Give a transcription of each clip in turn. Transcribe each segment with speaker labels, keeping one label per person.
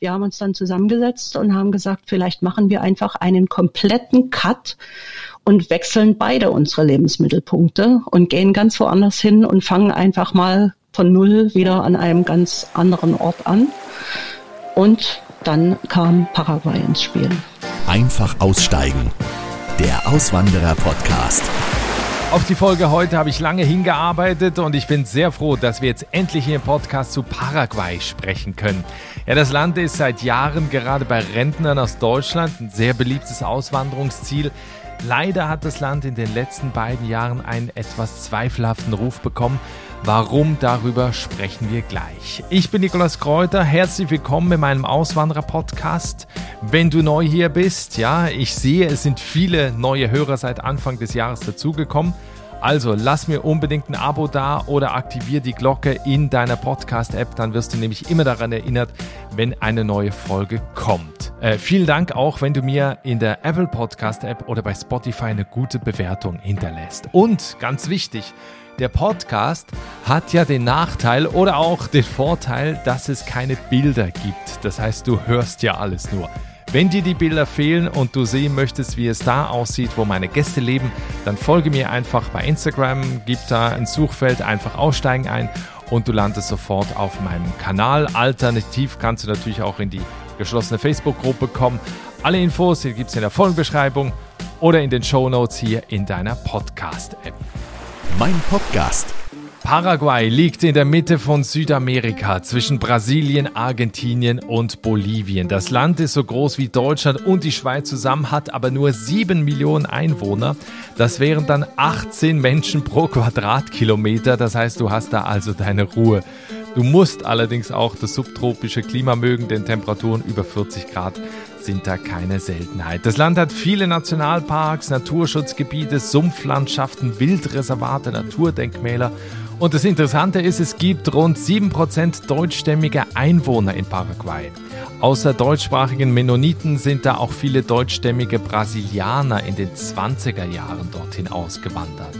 Speaker 1: wir haben uns dann zusammengesetzt und haben gesagt, vielleicht machen wir einfach einen kompletten Cut und wechseln beide unsere Lebensmittelpunkte und gehen ganz woanders hin und fangen einfach mal von Null wieder an einem ganz anderen Ort an. Und dann kam Paraguay ins Spiel.
Speaker 2: Einfach aussteigen. Der Auswanderer-Podcast.
Speaker 3: Auf die Folge heute habe ich lange hingearbeitet und ich bin sehr froh, dass wir jetzt endlich hier im Podcast zu Paraguay sprechen können. Ja, das Land ist seit Jahren gerade bei Rentnern aus Deutschland ein sehr beliebtes Auswanderungsziel. Leider hat das Land in den letzten beiden Jahren einen etwas zweifelhaften Ruf bekommen. Warum, darüber sprechen wir gleich. Ich bin Nikolaus Kräuter, herzlich willkommen in meinem Auswanderer-Podcast. Wenn du neu hier bist, ja, ich sehe, es sind viele neue Hörer seit Anfang des Jahres dazugekommen. Also lass mir unbedingt ein Abo da oder aktiviere die Glocke in deiner Podcast-App, dann wirst du nämlich immer daran erinnert, wenn eine neue Folge kommt. Äh, vielen Dank auch, wenn du mir in der Apple Podcast-App oder bei Spotify eine gute Bewertung hinterlässt. Und ganz wichtig, der Podcast hat ja den Nachteil oder auch den Vorteil, dass es keine Bilder gibt. Das heißt, du hörst ja alles nur. Wenn dir die Bilder fehlen und du sehen möchtest, wie es da aussieht, wo meine Gäste leben, dann folge mir einfach bei Instagram, gib da ein Suchfeld, einfach aussteigen ein und du landest sofort auf meinem Kanal. Alternativ kannst du natürlich auch in die geschlossene Facebook-Gruppe kommen. Alle Infos gibt es in der Folgenbeschreibung oder in den Show Notes hier in deiner Podcast-App.
Speaker 2: Mein Podcast
Speaker 3: Paraguay liegt in der Mitte von Südamerika zwischen Brasilien, Argentinien und Bolivien. Das Land ist so groß wie Deutschland und die Schweiz zusammen, hat aber nur 7 Millionen Einwohner. Das wären dann 18 Menschen pro Quadratkilometer. Das heißt, du hast da also deine Ruhe. Du musst allerdings auch das subtropische Klima mögen, denn Temperaturen über 40 Grad sind da keine Seltenheit. Das Land hat viele Nationalparks, Naturschutzgebiete, Sumpflandschaften, Wildreservate, Naturdenkmäler und das Interessante ist, es gibt rund 7% deutschstämmige Einwohner in Paraguay. Außer deutschsprachigen Mennoniten sind da auch viele deutschstämmige Brasilianer in den 20er Jahren dorthin ausgewandert.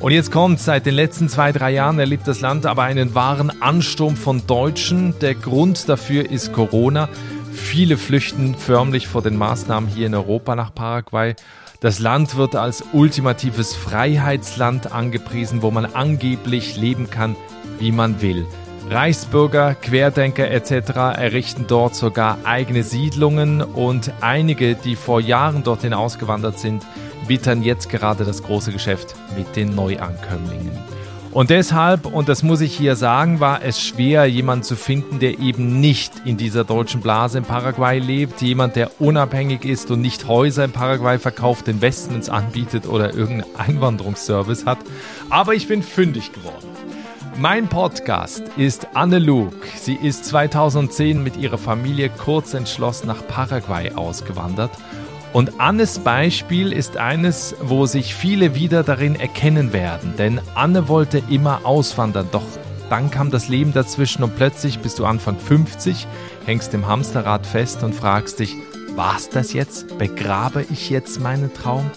Speaker 3: Und jetzt kommt, seit den letzten zwei, drei Jahren erlebt das Land aber einen wahren Ansturm von Deutschen. Der Grund dafür ist Corona. Viele flüchten förmlich vor den Maßnahmen hier in Europa nach Paraguay. Das Land wird als ultimatives Freiheitsland angepriesen, wo man angeblich leben kann, wie man will. Reichsbürger, Querdenker etc. errichten dort sogar eigene Siedlungen und einige, die vor Jahren dorthin ausgewandert sind, wittern jetzt gerade das große Geschäft mit den Neuankömmlingen. Und deshalb, und das muss ich hier sagen, war es schwer, jemanden zu finden, der eben nicht in dieser deutschen Blase in Paraguay lebt, jemand, der unabhängig ist und nicht Häuser in Paraguay verkauft, Investments anbietet oder irgendeinen Einwanderungsservice hat. Aber ich bin fündig geworden. Mein Podcast ist Anne Luke. Sie ist 2010 mit ihrer Familie kurz entschlossen nach Paraguay ausgewandert und Annes Beispiel ist eines, wo sich viele wieder darin erkennen werden, denn Anne wollte immer auswandern, doch dann kam das Leben dazwischen und plötzlich bist du Anfang 50, hängst im Hamsterrad fest und fragst dich, war's das jetzt? Begrabe ich jetzt meinen Traum?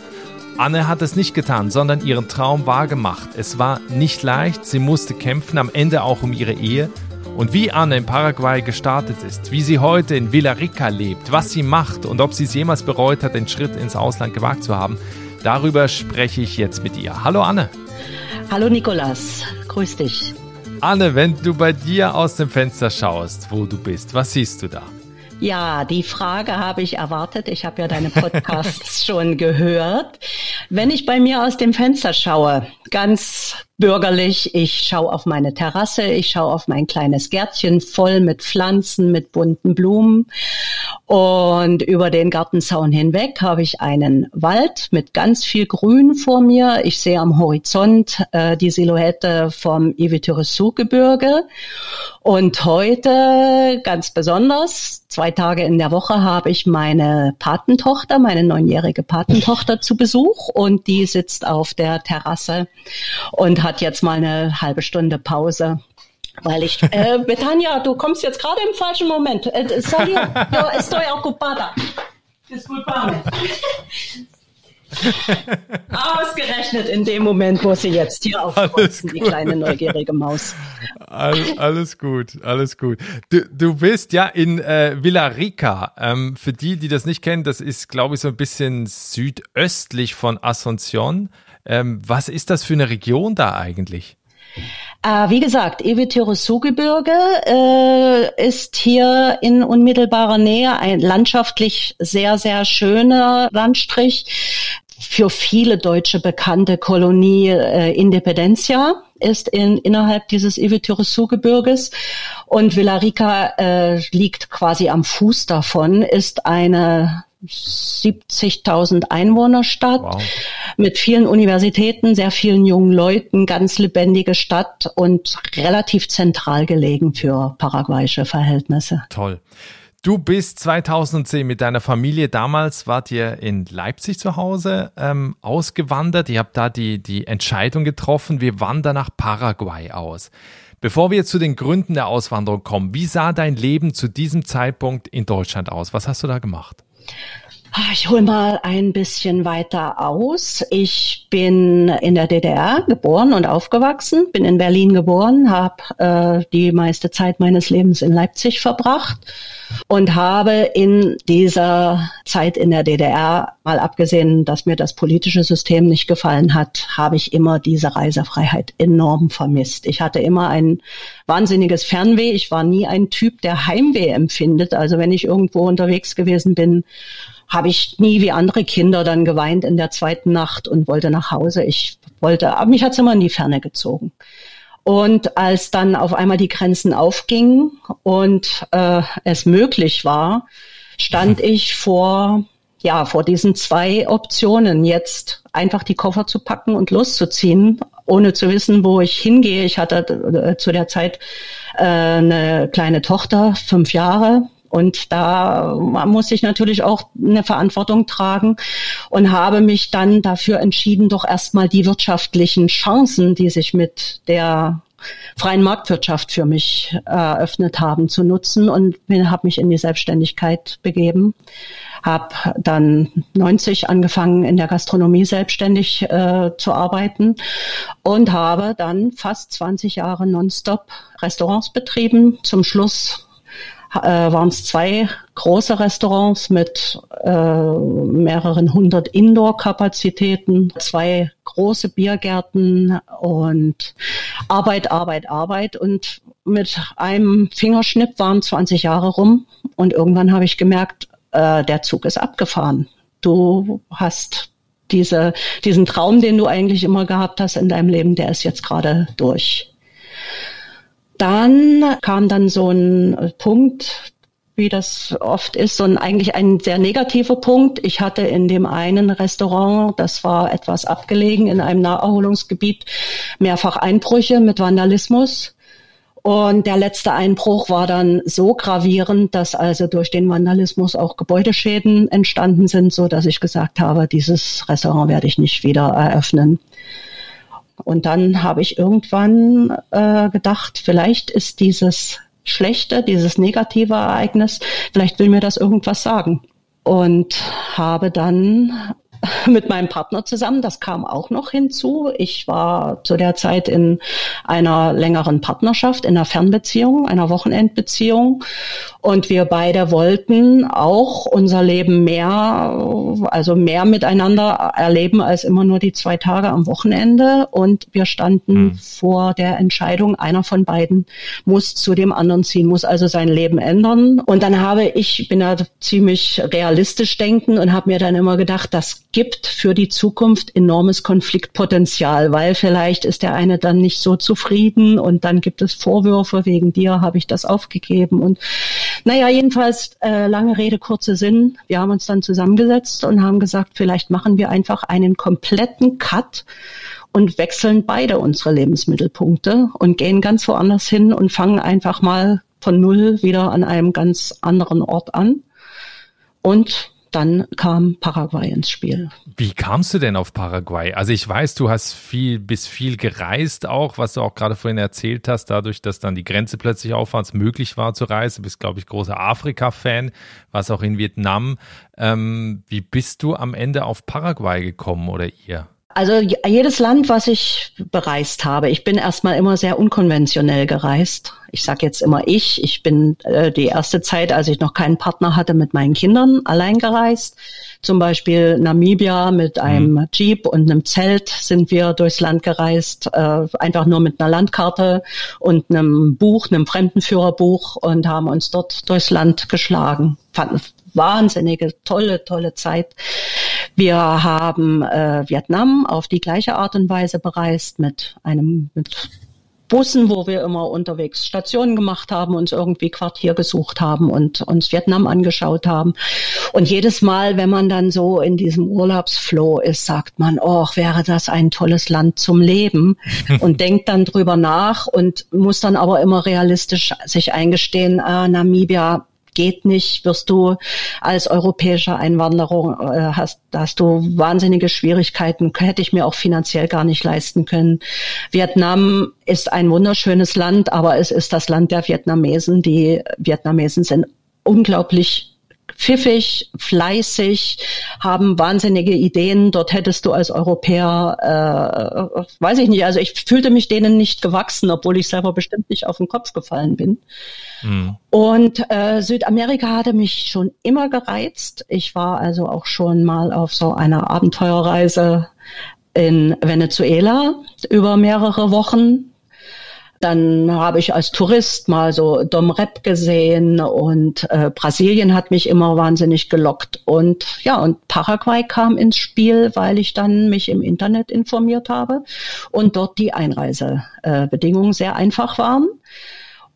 Speaker 3: Anne hat es nicht getan, sondern ihren Traum wahrgemacht. Es war nicht leicht, sie musste kämpfen, am Ende auch um ihre Ehe, und wie Anne in Paraguay gestartet ist, wie sie heute in Villarica lebt, was sie macht und ob sie es jemals bereut hat, den Schritt ins Ausland gewagt zu haben, darüber spreche ich jetzt mit ihr. Hallo Anne.
Speaker 1: Hallo Nikolas, grüß dich.
Speaker 3: Anne, wenn du bei dir aus dem Fenster schaust, wo du bist, was siehst du da?
Speaker 1: Ja, die Frage habe ich erwartet. Ich habe ja deine Podcasts schon gehört. Wenn ich bei mir aus dem Fenster schaue, ganz bürgerlich. Ich schaue auf meine Terrasse, ich schaue auf mein kleines Gärtchen voll mit Pflanzen, mit bunten Blumen. Und über den Gartenzaun hinweg habe ich einen Wald mit ganz viel Grün vor mir. Ich sehe am Horizont äh, die Silhouette vom Ivy-Türesu-Gebirge. Und heute ganz besonders, zwei Tage in der Woche, habe ich meine Patentochter, meine neunjährige Patentochter zu Besuch und die sitzt auf der Terrasse und hat jetzt mal eine halbe Stunde Pause. Weil ich, äh, Betania, du kommst jetzt gerade im falschen Moment. Äh, sorry, yo estoy ocupada. Disculpame. Ausgerechnet in dem Moment, wo sie jetzt hier aufkreuzen, die kleine neugierige Maus.
Speaker 3: All, alles gut, alles gut. Du, du bist ja in äh, Villarrica. Ähm, für die, die das nicht kennen, das ist, glaube ich, so ein bisschen südöstlich von Asunción. Ähm, was ist das für eine Region da eigentlich?
Speaker 1: Äh, wie gesagt, Ewe-Tyrossou-Gebirge äh, ist hier in unmittelbarer Nähe ein landschaftlich sehr, sehr schöner Landstrich. Für viele Deutsche bekannte Kolonie äh, Independencia ist in, innerhalb dieses Ewe-Tyrossou-Gebirges. Und Villarica äh, liegt quasi am Fuß davon, ist eine 70.000 Einwohnerstadt wow. mit vielen Universitäten, sehr vielen jungen Leuten, ganz lebendige Stadt und relativ zentral gelegen für paraguayische Verhältnisse.
Speaker 3: Toll. Du bist 2010 mit deiner Familie, damals wart ihr in Leipzig zu Hause, ähm, ausgewandert. Ihr habt da die, die Entscheidung getroffen, wir wandern nach Paraguay aus. Bevor wir zu den Gründen der Auswanderung kommen, wie sah dein Leben zu diesem Zeitpunkt in Deutschland aus? Was hast du da gemacht?
Speaker 1: Ah, ich hole mal ein bisschen weiter aus. Ich bin in der DDR geboren und aufgewachsen, bin in Berlin geboren, habe äh, die meiste Zeit meines Lebens in Leipzig verbracht und habe in dieser Zeit in der DDR, mal abgesehen, dass mir das politische System nicht gefallen hat, habe ich immer diese Reisefreiheit enorm vermisst. Ich hatte immer ein wahnsinniges Fernweh. Ich war nie ein Typ, der Heimweh empfindet. Also wenn ich irgendwo unterwegs gewesen bin, habe ich nie wie andere Kinder dann geweint in der zweiten Nacht und wollte nach Hause. Ich wollte, aber mich hat's immer in die Ferne gezogen. Und als dann auf einmal die Grenzen aufgingen und äh, es möglich war, stand mhm. ich vor ja vor diesen zwei Optionen jetzt einfach die Koffer zu packen und loszuziehen, ohne zu wissen, wo ich hingehe. Ich hatte äh, zu der Zeit äh, eine kleine Tochter, fünf Jahre, und da muss ich natürlich auch eine Verantwortung tragen und habe mich dann dafür entschieden, doch erstmal die wirtschaftlichen Chancen, die sich mit der freien Marktwirtschaft für mich eröffnet haben, zu nutzen und habe mich in die Selbstständigkeit begeben. Habe dann 90 angefangen, in der Gastronomie selbstständig äh, zu arbeiten und habe dann fast 20 Jahre nonstop Restaurants betrieben. Zum Schluss äh, waren es zwei große Restaurants mit äh, mehreren hundert Indoor-Kapazitäten, zwei große Biergärten und Arbeit, Arbeit, Arbeit. Und mit einem Fingerschnipp waren 20 Jahre rum und irgendwann habe ich gemerkt, äh, der Zug ist abgefahren. Du hast diese, diesen Traum, den du eigentlich immer gehabt hast in deinem Leben, der ist jetzt gerade durch dann kam dann so ein Punkt, wie das oft ist, so ein eigentlich ein sehr negativer Punkt. Ich hatte in dem einen Restaurant, das war etwas abgelegen in einem Naherholungsgebiet, mehrfach Einbrüche mit Vandalismus. Und der letzte Einbruch war dann so gravierend, dass also durch den Vandalismus auch Gebäudeschäden entstanden sind, so dass ich gesagt habe, dieses Restaurant werde ich nicht wieder eröffnen. Und dann habe ich irgendwann äh, gedacht, vielleicht ist dieses schlechte, dieses negative Ereignis, vielleicht will mir das irgendwas sagen. Und habe dann mit meinem Partner zusammen. Das kam auch noch hinzu. Ich war zu der Zeit in einer längeren Partnerschaft, in einer Fernbeziehung, einer Wochenendbeziehung. Und wir beide wollten auch unser Leben mehr, also mehr miteinander erleben als immer nur die zwei Tage am Wochenende. Und wir standen mhm. vor der Entscheidung, einer von beiden muss zu dem anderen ziehen, muss also sein Leben ändern. Und dann habe ich, bin da ziemlich realistisch denken und habe mir dann immer gedacht, das gibt für die Zukunft enormes Konfliktpotenzial, weil vielleicht ist der eine dann nicht so zufrieden und dann gibt es Vorwürfe, wegen dir habe ich das aufgegeben. Und naja, jedenfalls äh, lange Rede, kurze Sinn. Wir haben uns dann zusammengesetzt und haben gesagt, vielleicht machen wir einfach einen kompletten Cut und wechseln beide unsere Lebensmittelpunkte und gehen ganz woanders hin und fangen einfach mal von Null wieder an einem ganz anderen Ort an. Und dann kam Paraguay ins Spiel.
Speaker 3: Wie kamst du denn auf Paraguay? Also ich weiß, du hast viel, bis viel gereist auch, was du auch gerade vorhin erzählt hast, dadurch, dass dann die Grenze plötzlich auf war, es möglich war zu reisen. Du bist, glaube ich, großer Afrika-Fan, warst auch in Vietnam. Ähm, wie bist du am Ende auf Paraguay gekommen oder ihr?
Speaker 1: Also jedes Land, was ich bereist habe, ich bin erstmal immer sehr unkonventionell gereist. Ich sage jetzt immer ich. Ich bin äh, die erste Zeit, als ich noch keinen Partner hatte, mit meinen Kindern allein gereist. Zum Beispiel Namibia mit einem mhm. Jeep und einem Zelt sind wir durchs Land gereist, äh, einfach nur mit einer Landkarte und einem Buch, einem Fremdenführerbuch und haben uns dort durchs Land geschlagen. Fanden wahnsinnige, tolle, tolle Zeit. Wir haben äh, Vietnam auf die gleiche Art und Weise bereist mit einem mit Bussen, wo wir immer unterwegs Stationen gemacht haben, uns irgendwie Quartier gesucht haben und uns Vietnam angeschaut haben. Und jedes Mal, wenn man dann so in diesem Urlaubsflow ist, sagt man, oh, wäre das ein tolles Land zum Leben und denkt dann drüber nach und muss dann aber immer realistisch sich eingestehen, äh, Namibia geht nicht, wirst du als europäischer Einwanderung äh, hast, hast du wahnsinnige Schwierigkeiten, hätte ich mir auch finanziell gar nicht leisten können. Vietnam ist ein wunderschönes Land, aber es ist das Land der Vietnamesen. Die Vietnamesen sind unglaublich pfiffig, fleißig, haben wahnsinnige Ideen. Dort hättest du als Europäer, äh, weiß ich nicht, also ich fühlte mich denen nicht gewachsen, obwohl ich selber bestimmt nicht auf den Kopf gefallen bin. Mhm. Und äh, Südamerika hatte mich schon immer gereizt. Ich war also auch schon mal auf so einer Abenteuerreise in Venezuela über mehrere Wochen dann habe ich als Tourist mal so Dom Rep gesehen und äh, Brasilien hat mich immer wahnsinnig gelockt. Und ja, und Paraguay kam ins Spiel, weil ich dann mich im Internet informiert habe und dort die Einreisebedingungen sehr einfach waren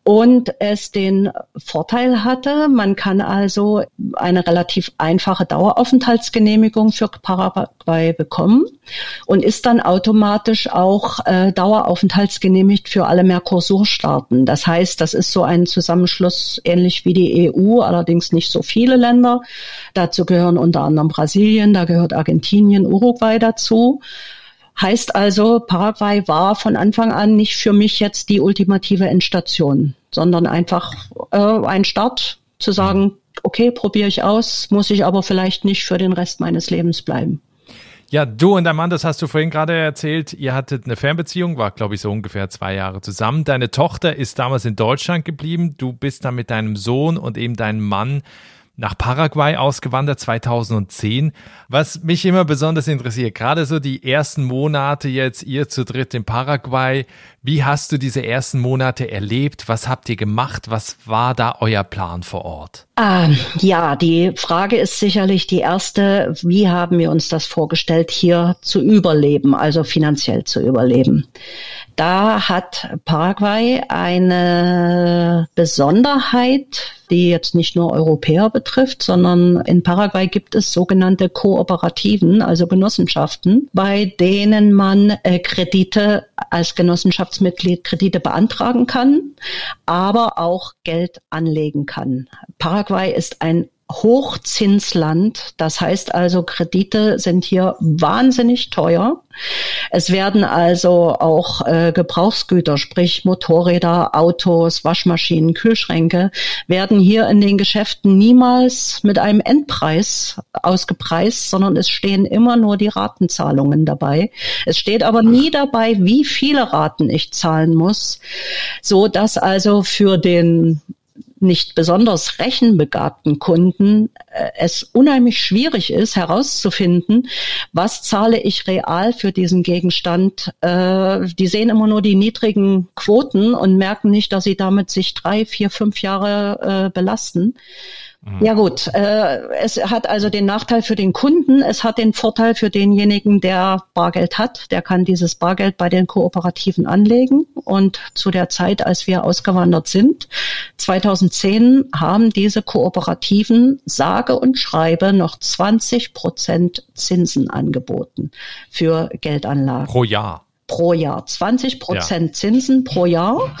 Speaker 1: und es den Vorteil hatte, man kann also eine relativ einfache Daueraufenthaltsgenehmigung für Paraguay bekommen und ist dann automatisch auch äh, Daueraufenthaltsgenehmigt für alle Mercosur-Staaten. Das heißt, das ist so ein Zusammenschluss ähnlich wie die EU, allerdings nicht so viele Länder. Dazu gehören unter anderem Brasilien, da gehört Argentinien, Uruguay dazu. Heißt also, Paraguay war von Anfang an nicht für mich jetzt die ultimative Endstation, sondern einfach äh, ein Start zu sagen, okay, probiere ich aus, muss ich aber vielleicht nicht für den Rest meines Lebens bleiben.
Speaker 3: Ja, du und dein Mann, das hast du vorhin gerade erzählt, ihr hattet eine Fernbeziehung, war glaube ich so ungefähr zwei Jahre zusammen. Deine Tochter ist damals in Deutschland geblieben, du bist dann mit deinem Sohn und eben deinem Mann nach Paraguay ausgewandert 2010. Was mich immer besonders interessiert, gerade so die ersten Monate jetzt, ihr zu dritt in Paraguay, wie hast du diese ersten Monate erlebt? Was habt ihr gemacht? Was war da euer Plan vor Ort?
Speaker 1: Ähm, ja, die Frage ist sicherlich die erste, wie haben wir uns das vorgestellt, hier zu überleben, also finanziell zu überleben. Da hat Paraguay eine Besonderheit, die jetzt nicht nur Europäer betrifft, sondern in Paraguay gibt es sogenannte Kooperativen, also Genossenschaften, bei denen man äh, Kredite als Genossenschaftsmitglied Kredite beantragen kann, aber auch Geld anlegen kann. Paraguay ist ein Hochzinsland. Das heißt also, Kredite sind hier wahnsinnig teuer. Es werden also auch äh, Gebrauchsgüter, sprich Motorräder, Autos, Waschmaschinen, Kühlschränke, werden hier in den Geschäften niemals mit einem Endpreis ausgepreist, sondern es stehen immer nur die Ratenzahlungen dabei. Es steht aber nie dabei, wie viele Raten ich zahlen muss, so dass also für den nicht besonders rechenbegabten Kunden äh, es unheimlich schwierig ist herauszufinden, was zahle ich real für diesen Gegenstand. Äh, die sehen immer nur die niedrigen Quoten und merken nicht, dass sie damit sich drei, vier, fünf Jahre äh, belasten. Mhm. Ja gut, äh, es hat also den Nachteil für den Kunden, es hat den Vorteil für denjenigen, der Bargeld hat, der kann dieses Bargeld bei den Kooperativen anlegen. Und zu der Zeit, als wir ausgewandert sind, 2010, haben diese Kooperativen sage und schreibe noch 20 Prozent Zinsen angeboten für Geldanlagen.
Speaker 3: Pro Jahr.
Speaker 1: pro Jahr, 20 Prozent ja. Zinsen pro Jahr.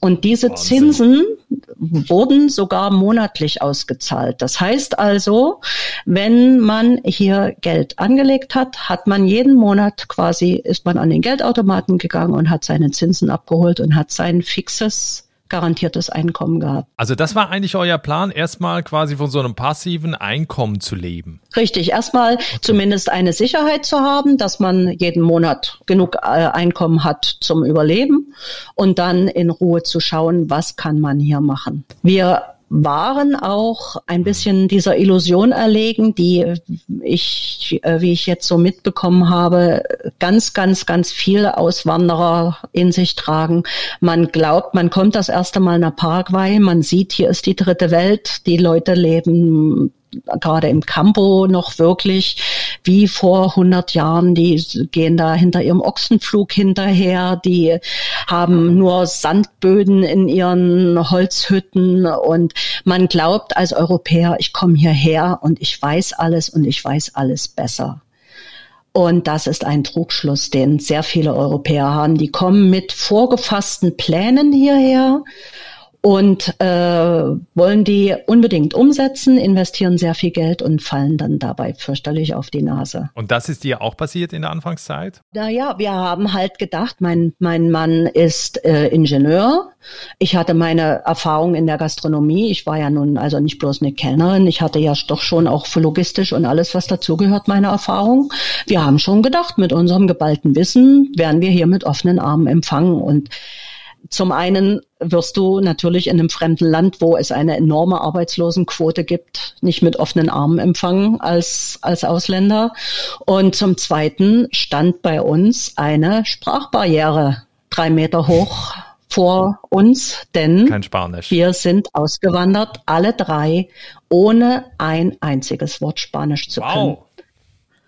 Speaker 1: Und diese Wahnsinn. Zinsen wurden sogar monatlich ausgezahlt. Das heißt also, wenn man hier Geld angelegt hat, hat man jeden Monat quasi, ist man an den Geldautomaten gegangen und hat seine Zinsen abgeholt und hat sein fixes garantiertes Einkommen gehabt.
Speaker 3: Also das war eigentlich euer Plan, erstmal quasi von so einem passiven Einkommen zu leben.
Speaker 1: Richtig, erstmal okay. zumindest eine Sicherheit zu haben, dass man jeden Monat genug äh, Einkommen hat zum Überleben und dann in Ruhe zu schauen, was kann man hier machen. Wir waren auch ein bisschen dieser Illusion erlegen, die ich, äh, wie ich jetzt so mitbekommen habe, ganz, ganz, ganz viele Auswanderer in sich tragen. Man glaubt, man kommt das erste Mal nach Paraguay, man sieht, hier ist die dritte Welt, die Leute leben gerade im Campo noch wirklich wie vor 100 Jahren. Die gehen da hinter ihrem Ochsenflug hinterher. Die haben nur Sandböden in ihren Holzhütten und man glaubt als Europäer, ich komme hierher und ich weiß alles und ich weiß alles besser. Und das ist ein Trugschluss, den sehr viele Europäer haben. Die kommen mit vorgefassten Plänen hierher und äh, wollen die unbedingt umsetzen, investieren sehr viel Geld und fallen dann dabei fürchterlich auf die Nase.
Speaker 3: Und das ist dir auch passiert in der Anfangszeit?
Speaker 1: Naja, wir haben halt gedacht, mein, mein Mann ist äh, Ingenieur. Ich hatte meine Erfahrung in der Gastronomie. Ich war ja nun also nicht bloß eine Kellnerin. Ich hatte ja doch schon auch für logistisch und alles, was dazugehört, meine Erfahrung. Wir haben schon gedacht, mit unserem geballten Wissen werden wir hier mit offenen Armen empfangen und zum einen wirst du natürlich in einem fremden Land, wo es eine enorme Arbeitslosenquote gibt, nicht mit offenen Armen empfangen als, als Ausländer. Und zum zweiten stand bei uns eine Sprachbarriere drei Meter hoch vor uns, denn wir sind ausgewandert, alle drei, ohne ein einziges Wort Spanisch zu wow. können.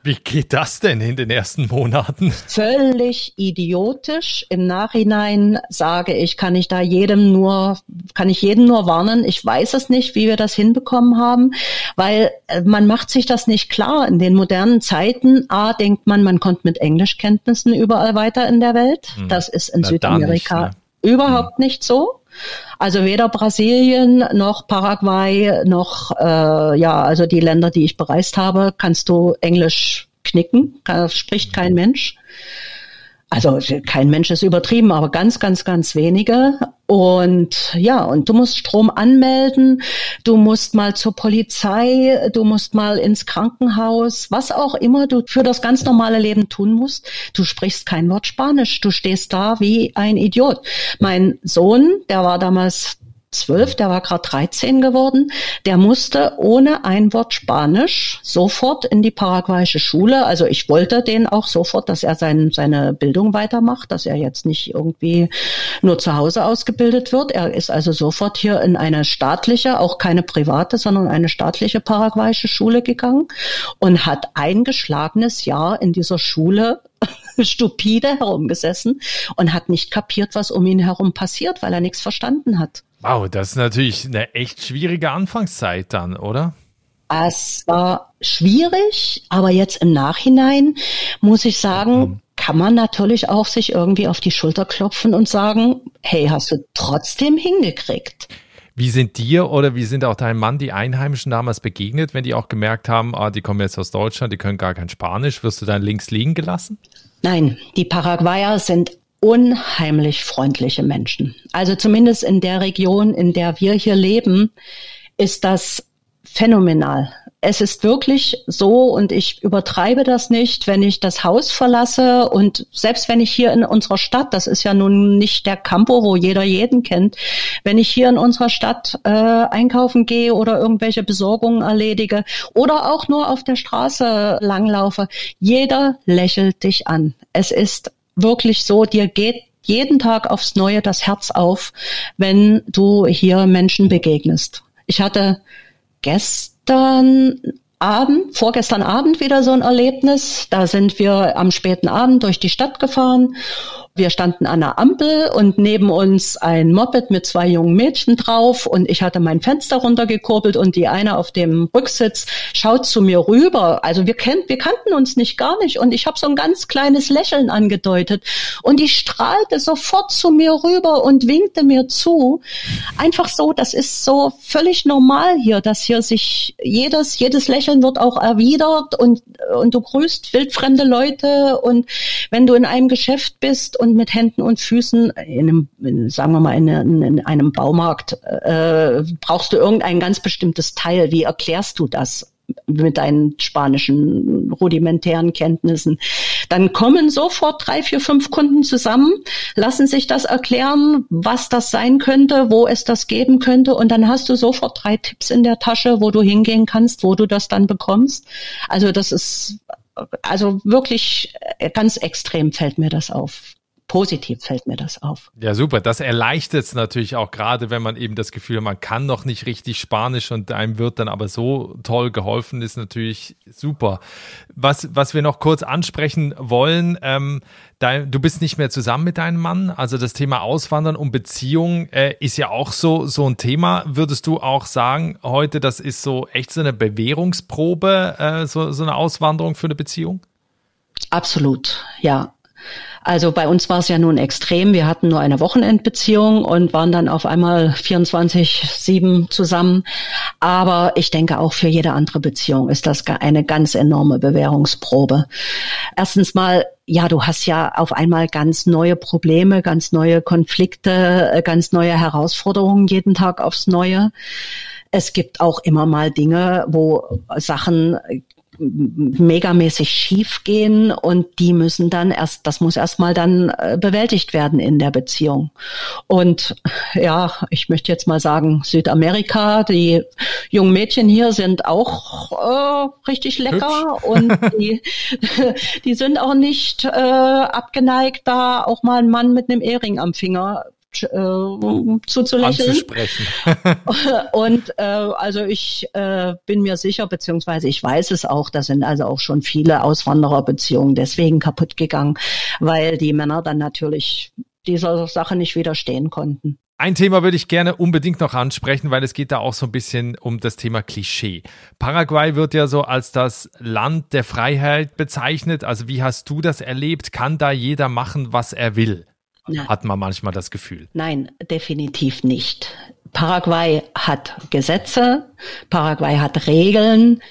Speaker 3: Wie geht das denn in den ersten Monaten?
Speaker 1: Völlig idiotisch. Im Nachhinein sage ich, kann ich da jedem nur, kann ich jeden nur warnen. Ich weiß es nicht, wie wir das hinbekommen haben, weil äh, man macht sich das nicht klar. In den modernen Zeiten, A, denkt man, man kommt mit Englischkenntnissen überall weiter in der Welt. Hm. Das ist in Na, Südamerika nicht, ne? überhaupt hm. nicht so. Also weder Brasilien noch Paraguay noch äh, ja, also die Länder, die ich bereist habe, kannst du Englisch knicken, kann, spricht kein Mensch. Also kein Mensch ist übertrieben, aber ganz, ganz, ganz wenige. Und ja, und du musst Strom anmelden, du musst mal zur Polizei, du musst mal ins Krankenhaus, was auch immer du für das ganz normale Leben tun musst. Du sprichst kein Wort Spanisch, du stehst da wie ein Idiot. Mein Sohn, der war damals zwölf, der war gerade 13 geworden, der musste ohne ein Wort Spanisch sofort in die paraguayische Schule. Also ich wollte den auch sofort, dass er sein, seine Bildung weitermacht, dass er jetzt nicht irgendwie nur zu Hause ausgebildet wird. Er ist also sofort hier in eine staatliche, auch keine private, sondern eine staatliche paraguayische Schule gegangen und hat ein geschlagenes Jahr in dieser Schule stupide herumgesessen und hat nicht kapiert, was um ihn herum passiert, weil er nichts verstanden hat.
Speaker 3: Wow, das ist natürlich eine echt schwierige Anfangszeit dann, oder?
Speaker 1: Es war schwierig, aber jetzt im Nachhinein muss ich sagen, mhm. kann man natürlich auch sich irgendwie auf die Schulter klopfen und sagen, hey, hast du trotzdem hingekriegt.
Speaker 3: Wie sind dir oder wie sind auch deinem Mann die Einheimischen damals begegnet, wenn die auch gemerkt haben, ah, die kommen jetzt aus Deutschland, die können gar kein Spanisch, wirst du dann links liegen gelassen?
Speaker 1: Nein, die Paraguayer sind unheimlich freundliche Menschen. Also zumindest in der Region, in der wir hier leben, ist das phänomenal. Es ist wirklich so, und ich übertreibe das nicht, wenn ich das Haus verlasse und selbst wenn ich hier in unserer Stadt, das ist ja nun nicht der Campo, wo jeder jeden kennt, wenn ich hier in unserer Stadt äh, einkaufen gehe oder irgendwelche Besorgungen erledige oder auch nur auf der Straße langlaufe, jeder lächelt dich an. Es ist wirklich so, dir geht jeden Tag aufs Neue das Herz auf, wenn du hier Menschen begegnest. Ich hatte gestern Abend, vorgestern Abend wieder so ein Erlebnis. Da sind wir am späten Abend durch die Stadt gefahren Wir standen an der Ampel und neben uns ein Moped mit zwei jungen Mädchen drauf und ich hatte mein Fenster runtergekurbelt und die eine auf dem Rücksitz schaut zu mir rüber. Also wir kennt, wir kannten uns nicht gar nicht und ich habe so ein ganz kleines Lächeln angedeutet und die strahlte sofort zu mir rüber und winkte mir zu. Einfach so, das ist so völlig normal hier, dass hier sich jedes jedes Lächeln wird auch erwidert und und du grüßt wildfremde Leute und wenn du in einem Geschäft bist und und mit Händen und Füßen in einem, in, sagen wir mal, in, in einem Baumarkt äh, brauchst du irgendein ganz bestimmtes Teil. Wie erklärst du das? mit deinen spanischen rudimentären Kenntnissen. Dann kommen sofort drei, vier, fünf Kunden zusammen, lassen sich das erklären, was das sein könnte, wo es das geben könnte. Und dann hast du sofort drei Tipps in der Tasche, wo du hingehen kannst, wo du das dann bekommst. Also das ist, also wirklich ganz extrem fällt mir das auf positiv fällt mir das auf.
Speaker 3: Ja, super. Das erleichtert es natürlich auch gerade, wenn man eben das Gefühl hat, man kann noch nicht richtig Spanisch und einem wird dann aber so toll geholfen, ist natürlich super. Was, was wir noch kurz ansprechen wollen, ähm, dein, du bist nicht mehr zusammen mit deinem Mann, also das Thema Auswandern und Beziehung äh, ist ja auch so, so ein Thema. Würdest du auch sagen, heute, das ist so echt so eine Bewährungsprobe, äh, so, so eine Auswanderung für eine Beziehung?
Speaker 1: Absolut, ja. Also bei uns war es ja nun extrem. Wir hatten nur eine Wochenendbeziehung und waren dann auf einmal 24-7 zusammen. Aber ich denke auch für jede andere Beziehung ist das eine ganz enorme Bewährungsprobe. Erstens mal, ja, du hast ja auf einmal ganz neue Probleme, ganz neue Konflikte, äh, ganz neue Herausforderungen jeden Tag aufs Neue. Es gibt auch immer mal Dinge, wo Sachen megamäßig schief gehen und die müssen dann erst, das muss erstmal dann äh, bewältigt werden in der Beziehung. Und ja, ich möchte jetzt mal sagen, Südamerika, die jungen Mädchen hier sind auch äh, richtig lecker Hübsch. und die, die sind auch nicht äh, abgeneigt, da auch mal ein Mann mit einem Ehering am Finger äh, zuzulächeln. und äh, also ich äh, bin mir sicher, beziehungsweise ich weiß es auch, da sind also auch schon viele Auswandererbeziehungen deswegen kaputt gegangen, weil die Männer dann natürlich dieser Sache nicht widerstehen konnten.
Speaker 3: Ein Thema würde ich gerne unbedingt noch ansprechen, weil es geht da auch so ein bisschen um das Thema Klischee. Paraguay wird ja so als das Land der Freiheit bezeichnet. Also wie hast du das erlebt? Kann da jeder machen, was er will? Nein. hat man manchmal das Gefühl.
Speaker 1: Nein, definitiv nicht. Paraguay hat Gesetze, Paraguay hat Regeln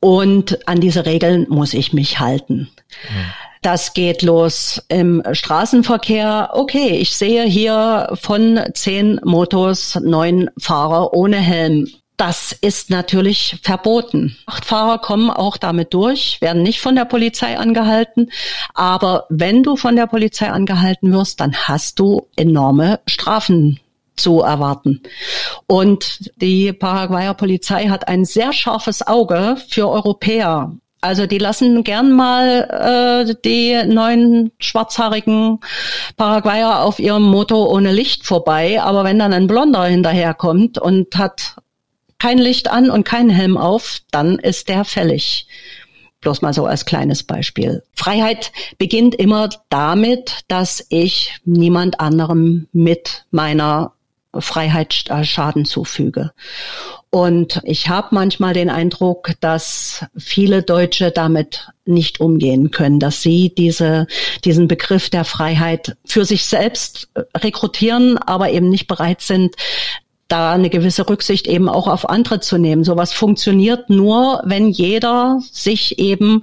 Speaker 1: und an diese Regeln muss ich mich halten. Hm. Das geht los im Straßenverkehr. Okay, ich sehe hier von zehn Motos neun Fahrer ohne Helm. Das ist natürlich verboten. Achtfahrer kommen auch damit durch, werden nicht von der Polizei angehalten. Aber wenn du von der Polizei angehalten wirst, dann hast du enorme Strafen zu erwarten. Und die Paraguayer Polizei hat ein sehr scharfes Auge für Europäer. Also die lassen gern mal äh, die neuen schwarzhaarigen Paraguayer auf ihrem Motor ohne Licht vorbei, aber wenn dann ein Blonder hinterherkommt und hat kein Licht an und keinen Helm auf, dann ist der fällig. Bloß mal so als kleines Beispiel. Freiheit beginnt immer damit, dass ich niemand anderem mit meiner Freiheit äh, Schaden zufüge. Und ich habe manchmal den Eindruck, dass viele Deutsche damit nicht umgehen können, dass sie diese, diesen Begriff der Freiheit für sich selbst äh, rekrutieren, aber eben nicht bereit sind, da eine gewisse Rücksicht eben auch auf andere zu nehmen. Sowas funktioniert nur, wenn jeder sich eben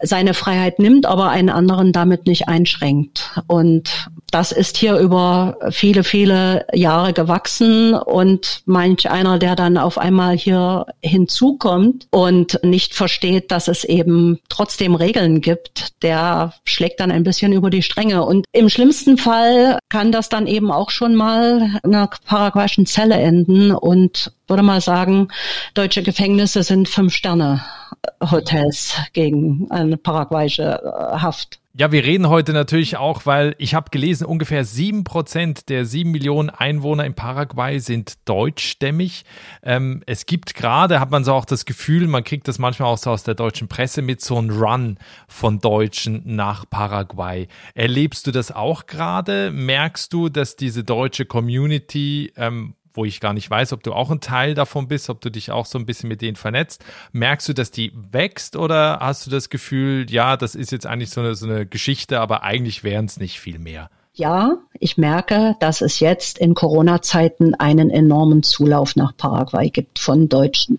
Speaker 1: seine Freiheit nimmt, aber einen anderen damit nicht einschränkt. Und das ist hier über viele, viele Jahre gewachsen und manch einer, der dann auf einmal hier hinzukommt und nicht versteht, dass es eben trotzdem Regeln gibt, der schlägt dann ein bisschen über die Stränge. Und im schlimmsten Fall kann das dann eben auch schon mal in einer paraguayischen Zelle enden und würde mal sagen, deutsche Gefängnisse sind Fünf-Sterne-Hotels gegen eine paraguayische äh, Haft.
Speaker 3: Ja, wir reden heute natürlich auch, weil ich habe gelesen, ungefähr sieben Prozent der sieben Millionen Einwohner in Paraguay sind deutschstämmig. Ähm, es gibt gerade, hat man so auch das Gefühl, man kriegt das manchmal auch so aus der deutschen Presse mit so einem Run von Deutschen nach Paraguay. Erlebst du das auch gerade? Merkst du, dass diese deutsche Community ähm, wo ich gar nicht weiß, ob du auch ein Teil davon bist, ob du dich auch so ein bisschen mit denen vernetzt. Merkst du, dass die wächst oder hast du das Gefühl, ja, das ist jetzt eigentlich so eine, so eine Geschichte, aber eigentlich wären es nicht viel mehr?
Speaker 1: Ja, ich merke, dass es jetzt in Corona-Zeiten einen enormen Zulauf nach Paraguay gibt von Deutschen.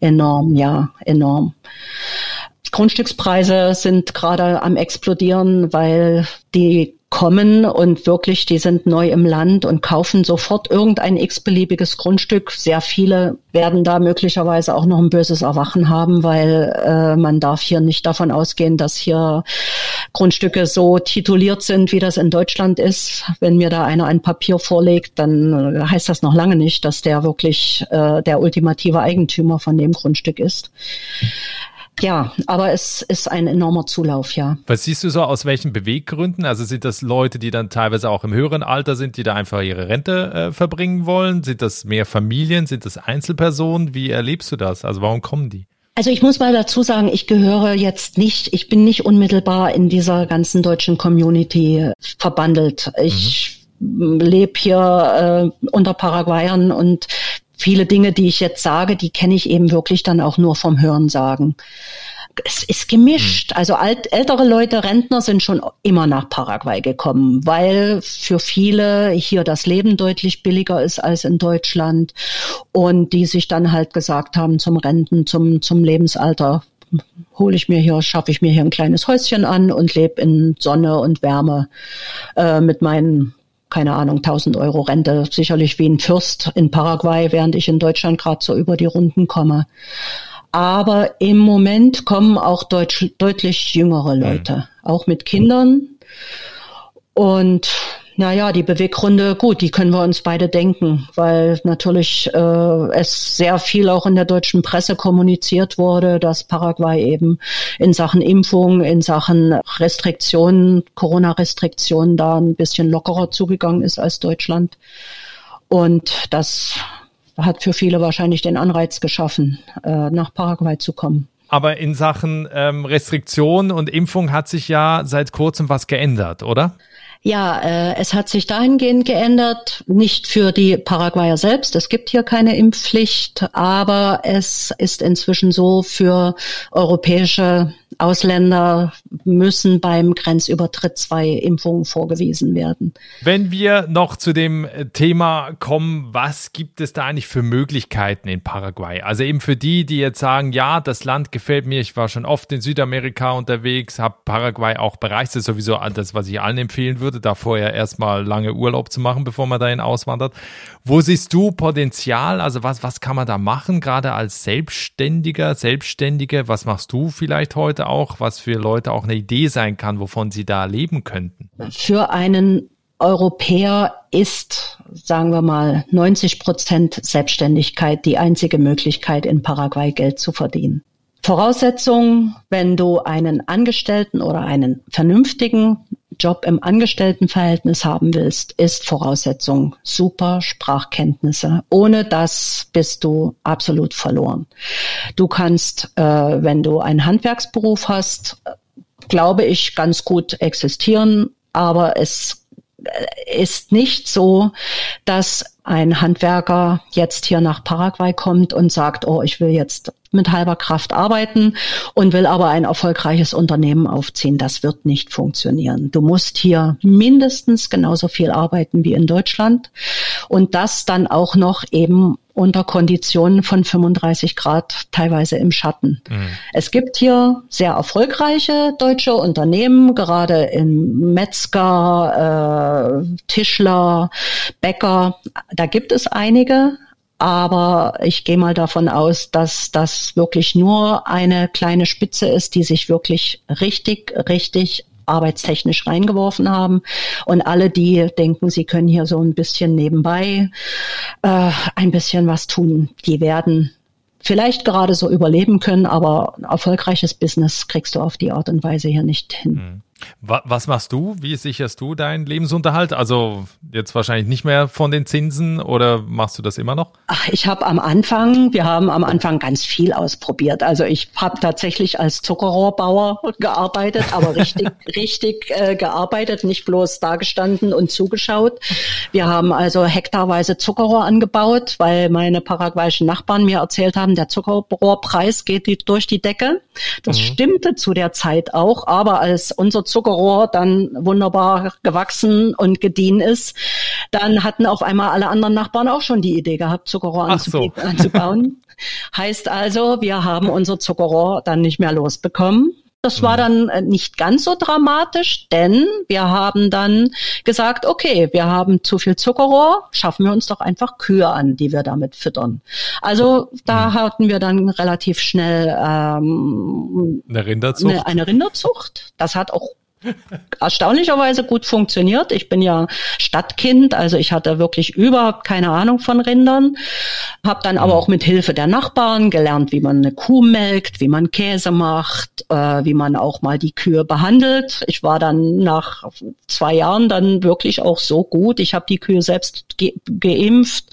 Speaker 1: Enorm, ja, enorm. Grundstückspreise sind gerade am explodieren, weil die kommen und wirklich, die sind neu im Land und kaufen sofort irgendein x-beliebiges Grundstück. Sehr viele werden da möglicherweise auch noch ein böses Erwachen haben, weil äh, man darf hier nicht davon ausgehen, dass hier Grundstücke so tituliert sind, wie das in Deutschland ist. Wenn mir da einer ein Papier vorlegt, dann heißt das noch lange nicht, dass der wirklich äh, der ultimative Eigentümer von dem Grundstück ist. Ja, aber es ist ein enormer Zulauf, ja.
Speaker 3: Was siehst du so aus welchen Beweggründen? Also sind das Leute, die dann teilweise auch im höheren Alter sind, die da einfach ihre Rente äh, verbringen wollen? Sind das mehr Familien? Sind das Einzelpersonen? Wie erlebst du das? Also warum kommen die?
Speaker 1: Also ich muss mal dazu sagen, ich gehöre jetzt nicht, ich bin nicht unmittelbar in dieser ganzen deutschen Community verbandelt. Ich mhm. lebe hier äh, unter Paraguayern und viele Dinge, die ich jetzt sage, die kenne ich eben wirklich dann auch nur vom Hören sagen. Es ist gemischt. Hm. Also alt, ältere Leute, Rentner sind schon immer nach Paraguay gekommen, weil für viele hier das Leben deutlich billiger ist als in Deutschland und die sich dann halt gesagt haben zum Renten, zum, zum Lebensalter, hole ich mir hier, schaffe ich mir hier ein kleines Häuschen an und lebe in Sonne und Wärme äh, mit meinen keine Ahnung, 1000 Euro Rente, sicherlich wie ein Fürst in Paraguay, während ich in Deutschland gerade so über die Runden komme. Aber im Moment kommen auch deutsch, deutlich jüngere Leute, mhm. auch mit Kindern. Und naja, die Beweggründe, gut, die können wir uns beide denken, weil natürlich äh, es sehr viel auch in der deutschen Presse kommuniziert wurde, dass Paraguay eben in Sachen Impfung, in Sachen Restriktionen, Corona-Restriktionen da ein bisschen lockerer zugegangen ist als Deutschland. Und das hat für viele wahrscheinlich den Anreiz geschaffen, äh, nach Paraguay zu kommen.
Speaker 3: Aber in Sachen ähm, Restriktion und Impfung hat sich ja seit kurzem was geändert, oder?
Speaker 1: Ja, äh, es hat sich dahingehend geändert, nicht für die Paraguayer selbst, es gibt hier keine Impfpflicht, aber es ist inzwischen so für europäische Ausländer müssen beim Grenzübertritt zwei Impfungen vorgewiesen werden.
Speaker 3: Wenn wir noch zu dem Thema kommen, was gibt es da eigentlich für Möglichkeiten in Paraguay? Also eben für die, die jetzt sagen, ja, das Land gefällt mir, ich war schon oft in Südamerika unterwegs, habe Paraguay auch bereist, das ist sowieso das, was ich allen empfehlen würde, da vorher erstmal lange Urlaub zu machen, bevor man dahin auswandert. Wo siehst du Potenzial? Also was, was kann man da machen, gerade als Selbstständiger, Selbstständige? Was machst du vielleicht heute auch, was für Leute auch eine Idee sein kann, wovon sie da leben könnten?
Speaker 1: Für einen Europäer ist, sagen wir mal, 90 Prozent Selbstständigkeit die einzige Möglichkeit, in Paraguay Geld zu verdienen. Voraussetzung, wenn du einen Angestellten oder einen vernünftigen Job im Angestelltenverhältnis haben willst, ist Voraussetzung super Sprachkenntnisse. Ohne das bist du absolut verloren. Du kannst, äh, wenn du einen Handwerksberuf hast, glaube ich, ganz gut existieren, aber es äh, ist nicht so, dass ein Handwerker jetzt hier nach Paraguay kommt und sagt, oh, ich will jetzt mit halber Kraft arbeiten und will aber ein erfolgreiches Unternehmen aufziehen. Das wird nicht funktionieren. Du musst hier mindestens genauso viel arbeiten wie in Deutschland und das dann auch noch eben unter Konditionen von 35 Grad, teilweise im Schatten. Mhm. Es gibt hier sehr erfolgreiche deutsche Unternehmen, gerade in Metzger, äh, Tischler, Bäcker. Da gibt es einige, aber ich gehe mal davon aus, dass das wirklich nur eine kleine Spitze ist, die sich wirklich richtig, richtig arbeitstechnisch reingeworfen haben. Und alle, die denken, sie können hier so ein bisschen nebenbei äh, ein bisschen was tun, die werden vielleicht gerade so überleben können, aber ein erfolgreiches Business kriegst du auf die Art und Weise hier nicht hin. Mhm.
Speaker 3: Was machst du? Wie sicherst du deinen Lebensunterhalt? Also jetzt wahrscheinlich nicht mehr von den Zinsen oder machst du das immer noch?
Speaker 1: Ach, ich habe am Anfang, wir haben am Anfang ganz viel ausprobiert. Also ich habe tatsächlich als Zuckerrohrbauer gearbeitet, aber richtig, richtig äh, gearbeitet, nicht bloß dagestanden und zugeschaut. Wir haben also hektarweise Zuckerrohr angebaut, weil meine paraguayischen Nachbarn mir erzählt haben, der Zuckerrohrpreis geht durch die Decke. Das mhm. stimmte zu der Zeit auch, aber als unser Zuckerrohr dann wunderbar gewachsen und gediehen ist, dann hatten auf einmal alle anderen Nachbarn auch schon die Idee gehabt, Zuckerrohr so. anzubauen. heißt also, wir haben unser Zuckerrohr dann nicht mehr losbekommen. Das war mhm. dann äh, nicht ganz so dramatisch, denn wir haben dann gesagt, okay, wir haben zu viel Zuckerrohr, schaffen wir uns doch einfach Kühe an, die wir damit füttern. Also da mhm. hatten wir dann relativ schnell ähm,
Speaker 3: eine Rinderzucht.
Speaker 1: Eine, eine Rinderzucht. Das hat auch erstaunlicherweise gut funktioniert. Ich bin ja Stadtkind, also ich hatte wirklich überhaupt keine Ahnung von Rindern, habe dann aber mhm. auch mit Hilfe der Nachbarn gelernt, wie man eine Kuh melkt, wie man Käse macht, äh, wie man auch mal die Kühe behandelt. Ich war dann nach zwei Jahren dann wirklich auch so gut. Ich habe die Kühe selbst ge geimpft.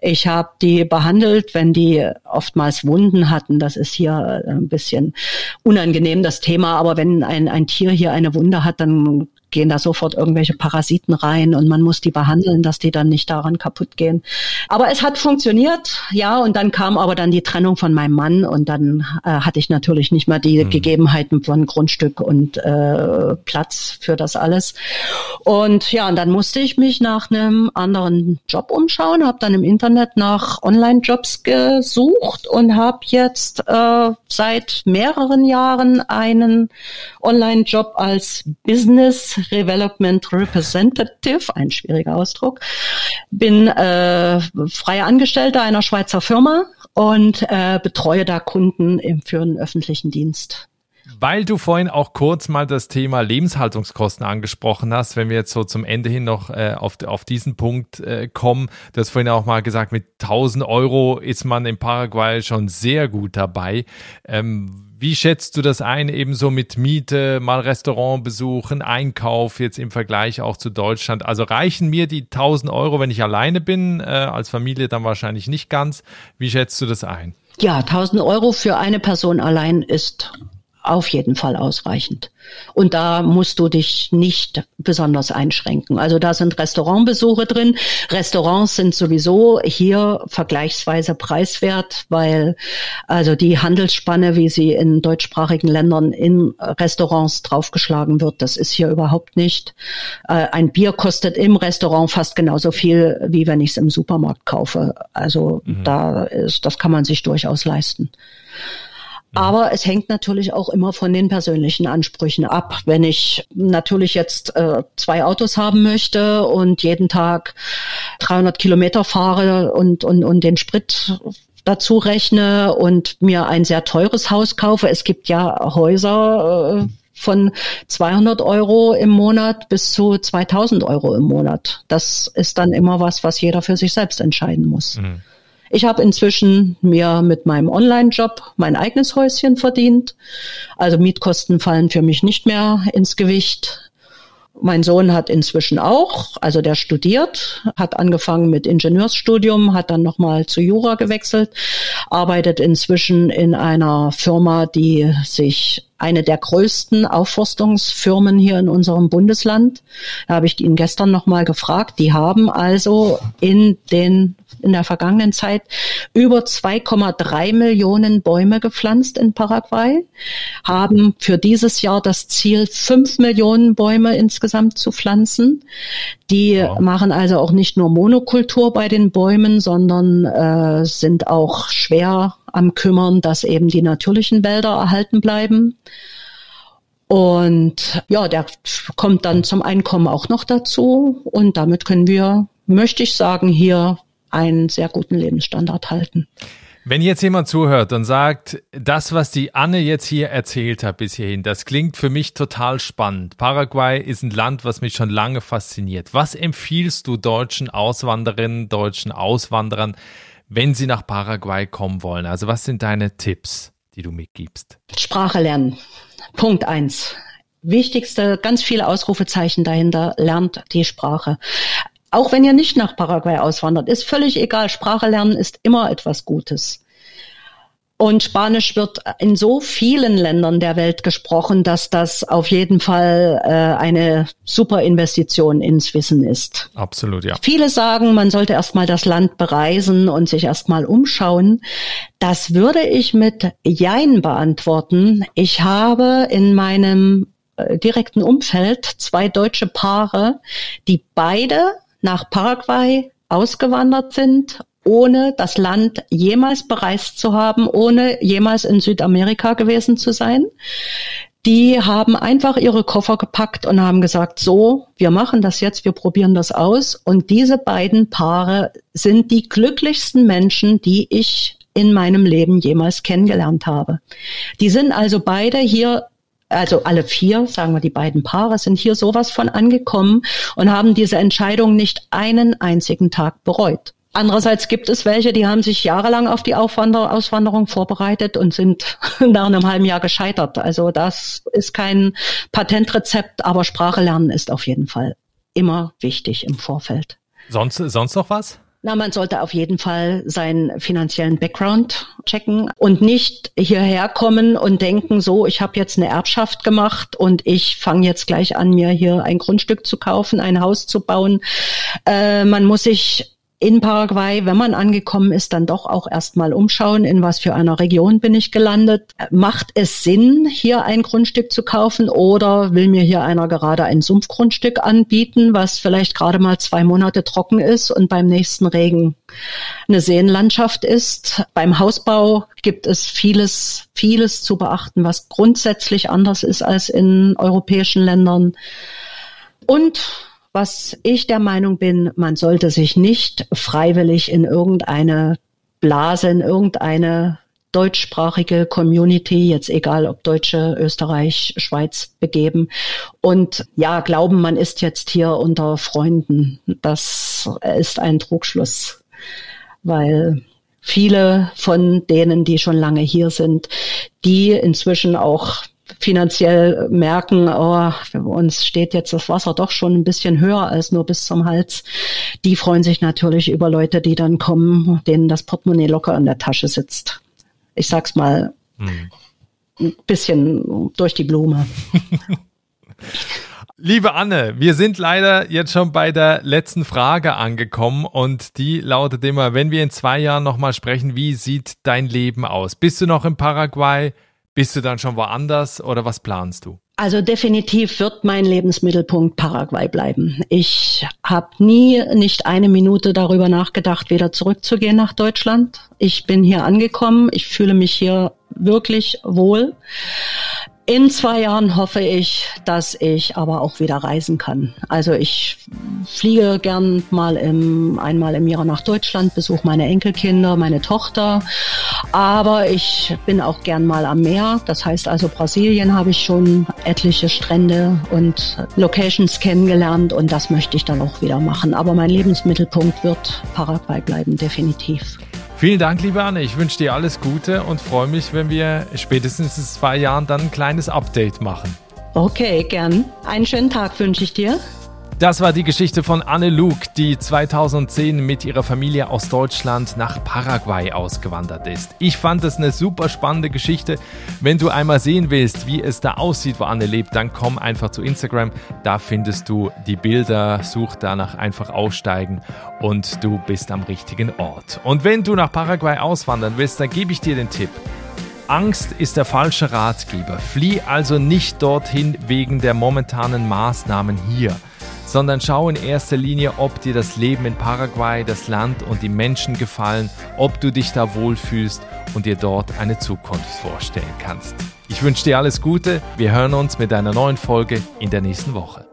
Speaker 1: Ich habe die behandelt, wenn die oftmals Wunden hatten. Das ist hier ein bisschen unangenehm, das Thema. Aber wenn ein, ein Tier hier eine Wunde Hunde hat, dann gehen da sofort irgendwelche Parasiten rein und man muss die behandeln, dass die dann nicht daran kaputt gehen. Aber es hat funktioniert, ja, und dann kam aber dann die Trennung von meinem Mann und dann äh, hatte ich natürlich nicht mehr die mhm. Gegebenheiten von Grundstück und äh, Platz für das alles. Und ja, und dann musste ich mich nach einem anderen Job umschauen, habe dann im Internet nach Online-Jobs gesucht und habe jetzt äh, seit mehreren Jahren einen Online-Job als Business Development Representative, ein schwieriger Ausdruck. Bin äh, freier Angestellter einer Schweizer Firma und äh, betreue da Kunden im, für den öffentlichen Dienst.
Speaker 3: Weil du vorhin auch kurz mal das Thema Lebenshaltungskosten angesprochen hast, wenn wir jetzt so zum Ende hin noch äh, auf, auf diesen Punkt äh, kommen, du hast vorhin auch mal gesagt, mit 1000 Euro ist man in Paraguay schon sehr gut dabei. Ähm, wie schätzt du das ein, ebenso mit Miete, mal Restaurant besuchen, Einkauf jetzt im Vergleich auch zu Deutschland? Also reichen mir die 1000 Euro, wenn ich alleine bin, äh, als Familie dann wahrscheinlich nicht ganz. Wie schätzt du das ein?
Speaker 1: Ja, 1000 Euro für eine Person allein ist auf jeden Fall ausreichend. Und da musst du dich nicht besonders einschränken. Also da sind Restaurantbesuche drin. Restaurants sind sowieso hier vergleichsweise preiswert, weil also die Handelsspanne, wie sie in deutschsprachigen Ländern in Restaurants draufgeschlagen wird, das ist hier überhaupt nicht. Äh, ein Bier kostet im Restaurant fast genauso viel, wie wenn ich es im Supermarkt kaufe. Also mhm. da ist, das kann man sich durchaus leisten. Mhm. Aber es hängt natürlich auch immer von den persönlichen Ansprüchen ab. Wenn ich natürlich jetzt äh, zwei Autos haben möchte und jeden Tag 300 Kilometer fahre und, und, und den Sprit dazu rechne und mir ein sehr teures Haus kaufe. Es gibt ja Häuser, äh, von 200 Euro im Monat bis zu 2000 Euro im Monat. Das ist dann immer was, was jeder für sich selbst entscheiden muss. Mhm. Ich habe inzwischen mir mit meinem Online-Job mein eigenes Häuschen verdient. Also Mietkosten fallen für mich nicht mehr ins Gewicht. Mein Sohn hat inzwischen auch, also der studiert, hat angefangen mit Ingenieursstudium, hat dann nochmal zu Jura gewechselt, arbeitet inzwischen in einer Firma, die sich eine der größten Aufforstungsfirmen hier in unserem Bundesland. Da habe ich ihn gestern nochmal gefragt. Die haben also in den in der vergangenen Zeit über 2,3 Millionen Bäume gepflanzt in Paraguay, haben für dieses Jahr das Ziel, 5 Millionen Bäume insgesamt zu pflanzen. Die ja. machen also auch nicht nur Monokultur bei den Bäumen, sondern äh, sind auch schwer am Kümmern, dass eben die natürlichen Wälder erhalten bleiben. Und ja, der kommt dann zum Einkommen auch noch dazu. Und damit können wir, möchte ich sagen, hier einen sehr guten Lebensstandard halten.
Speaker 3: Wenn jetzt jemand zuhört und sagt, das, was die Anne jetzt hier erzählt hat bis hierhin, das klingt für mich total spannend. Paraguay ist ein Land, was mich schon lange fasziniert. Was empfiehlst du deutschen Auswanderinnen, deutschen Auswanderern, wenn sie nach Paraguay kommen wollen? Also was sind deine Tipps, die du mitgibst?
Speaker 1: Sprache lernen. Punkt eins. Wichtigste, ganz viele Ausrufezeichen dahinter, lernt die Sprache. Auch wenn ihr nicht nach Paraguay auswandert, ist völlig egal. Sprache lernen ist immer etwas Gutes. Und Spanisch wird in so vielen Ländern der Welt gesprochen, dass das auf jeden Fall äh, eine super Investition ins Wissen ist.
Speaker 3: Absolut, ja.
Speaker 1: Viele sagen, man sollte erstmal das Land bereisen und sich erstmal umschauen. Das würde ich mit Jein beantworten. Ich habe in meinem äh, direkten Umfeld zwei deutsche Paare, die beide nach Paraguay ausgewandert sind, ohne das Land jemals bereist zu haben, ohne jemals in Südamerika gewesen zu sein. Die haben einfach ihre Koffer gepackt und haben gesagt, so, wir machen das jetzt, wir probieren das aus. Und diese beiden Paare sind die glücklichsten Menschen, die ich in meinem Leben jemals kennengelernt habe. Die sind also beide hier also alle vier, sagen wir die beiden Paare, sind hier sowas von angekommen und haben diese Entscheidung nicht einen einzigen Tag bereut. Andererseits gibt es welche, die haben sich jahrelang auf die Aufwander Auswanderung vorbereitet und sind nach einem halben Jahr gescheitert. Also das ist kein Patentrezept, aber Sprache lernen ist auf jeden Fall immer wichtig im Vorfeld.
Speaker 3: Sonst, sonst noch was?
Speaker 1: Na, man sollte auf jeden Fall seinen finanziellen Background checken und nicht hierher kommen und denken, so, ich habe jetzt eine Erbschaft gemacht und ich fange jetzt gleich an, mir hier ein Grundstück zu kaufen, ein Haus zu bauen. Äh, man muss sich in Paraguay, wenn man angekommen ist, dann doch auch erstmal umschauen, in was für einer Region bin ich gelandet. Macht es Sinn, hier ein Grundstück zu kaufen oder will mir hier einer gerade ein Sumpfgrundstück anbieten, was vielleicht gerade mal zwei Monate trocken ist und beim nächsten Regen eine Seenlandschaft ist? Beim Hausbau gibt es vieles, vieles zu beachten, was grundsätzlich anders ist als in europäischen Ländern. Und was ich der Meinung bin, man sollte sich nicht freiwillig in irgendeine Blase, in irgendeine deutschsprachige Community, jetzt egal ob Deutsche, Österreich, Schweiz, begeben und ja, glauben, man ist jetzt hier unter Freunden. Das ist ein Trugschluss, weil viele von denen, die schon lange hier sind, die inzwischen auch finanziell merken, oh, für uns steht jetzt das Wasser doch schon ein bisschen höher als nur bis zum Hals. Die freuen sich natürlich über Leute, die dann kommen, denen das Portemonnaie locker in der Tasche sitzt. Ich sag's mal hm. ein bisschen durch die Blume.
Speaker 3: Liebe Anne, wir sind leider jetzt schon bei der letzten Frage angekommen und die lautet immer, wenn wir in zwei Jahren nochmal sprechen, wie sieht dein Leben aus? Bist du noch in Paraguay? Bist du dann schon woanders oder was planst du?
Speaker 1: Also definitiv wird mein Lebensmittelpunkt Paraguay bleiben. Ich habe nie nicht eine Minute darüber nachgedacht, wieder zurückzugehen nach Deutschland. Ich bin hier angekommen. Ich fühle mich hier wirklich wohl. In zwei Jahren hoffe ich, dass ich aber auch wieder reisen kann. Also ich fliege gern mal im, einmal im Jahr nach Deutschland, besuche meine Enkelkinder, meine Tochter. Aber ich bin auch gern mal am Meer. Das heißt also Brasilien habe ich schon etliche Strände und Locations kennengelernt und das möchte ich dann auch wieder machen. Aber mein Lebensmittelpunkt wird Paraguay bleiben, definitiv.
Speaker 3: Vielen Dank, liebe Anne. Ich wünsche dir alles Gute und freue mich, wenn wir spätestens in zwei Jahren dann ein kleines Update machen.
Speaker 1: Okay, gern. Einen schönen Tag wünsche ich dir.
Speaker 3: Das war die Geschichte von Anne Luke, die 2010 mit ihrer Familie aus Deutschland nach Paraguay ausgewandert ist. Ich fand es eine super spannende Geschichte. Wenn du einmal sehen willst, wie es da aussieht, wo Anne lebt, dann komm einfach zu Instagram. Da findest du die Bilder, such danach einfach aussteigen und du bist am richtigen Ort. Und wenn du nach Paraguay auswandern willst, dann gebe ich dir den Tipp. Angst ist der falsche Ratgeber. Flieh also nicht dorthin wegen der momentanen Maßnahmen hier sondern schau in erster Linie, ob dir das Leben in Paraguay, das Land und die Menschen gefallen, ob du dich da wohlfühlst und dir dort eine Zukunft vorstellen kannst. Ich wünsche dir alles Gute, wir hören uns mit einer neuen Folge in der nächsten Woche.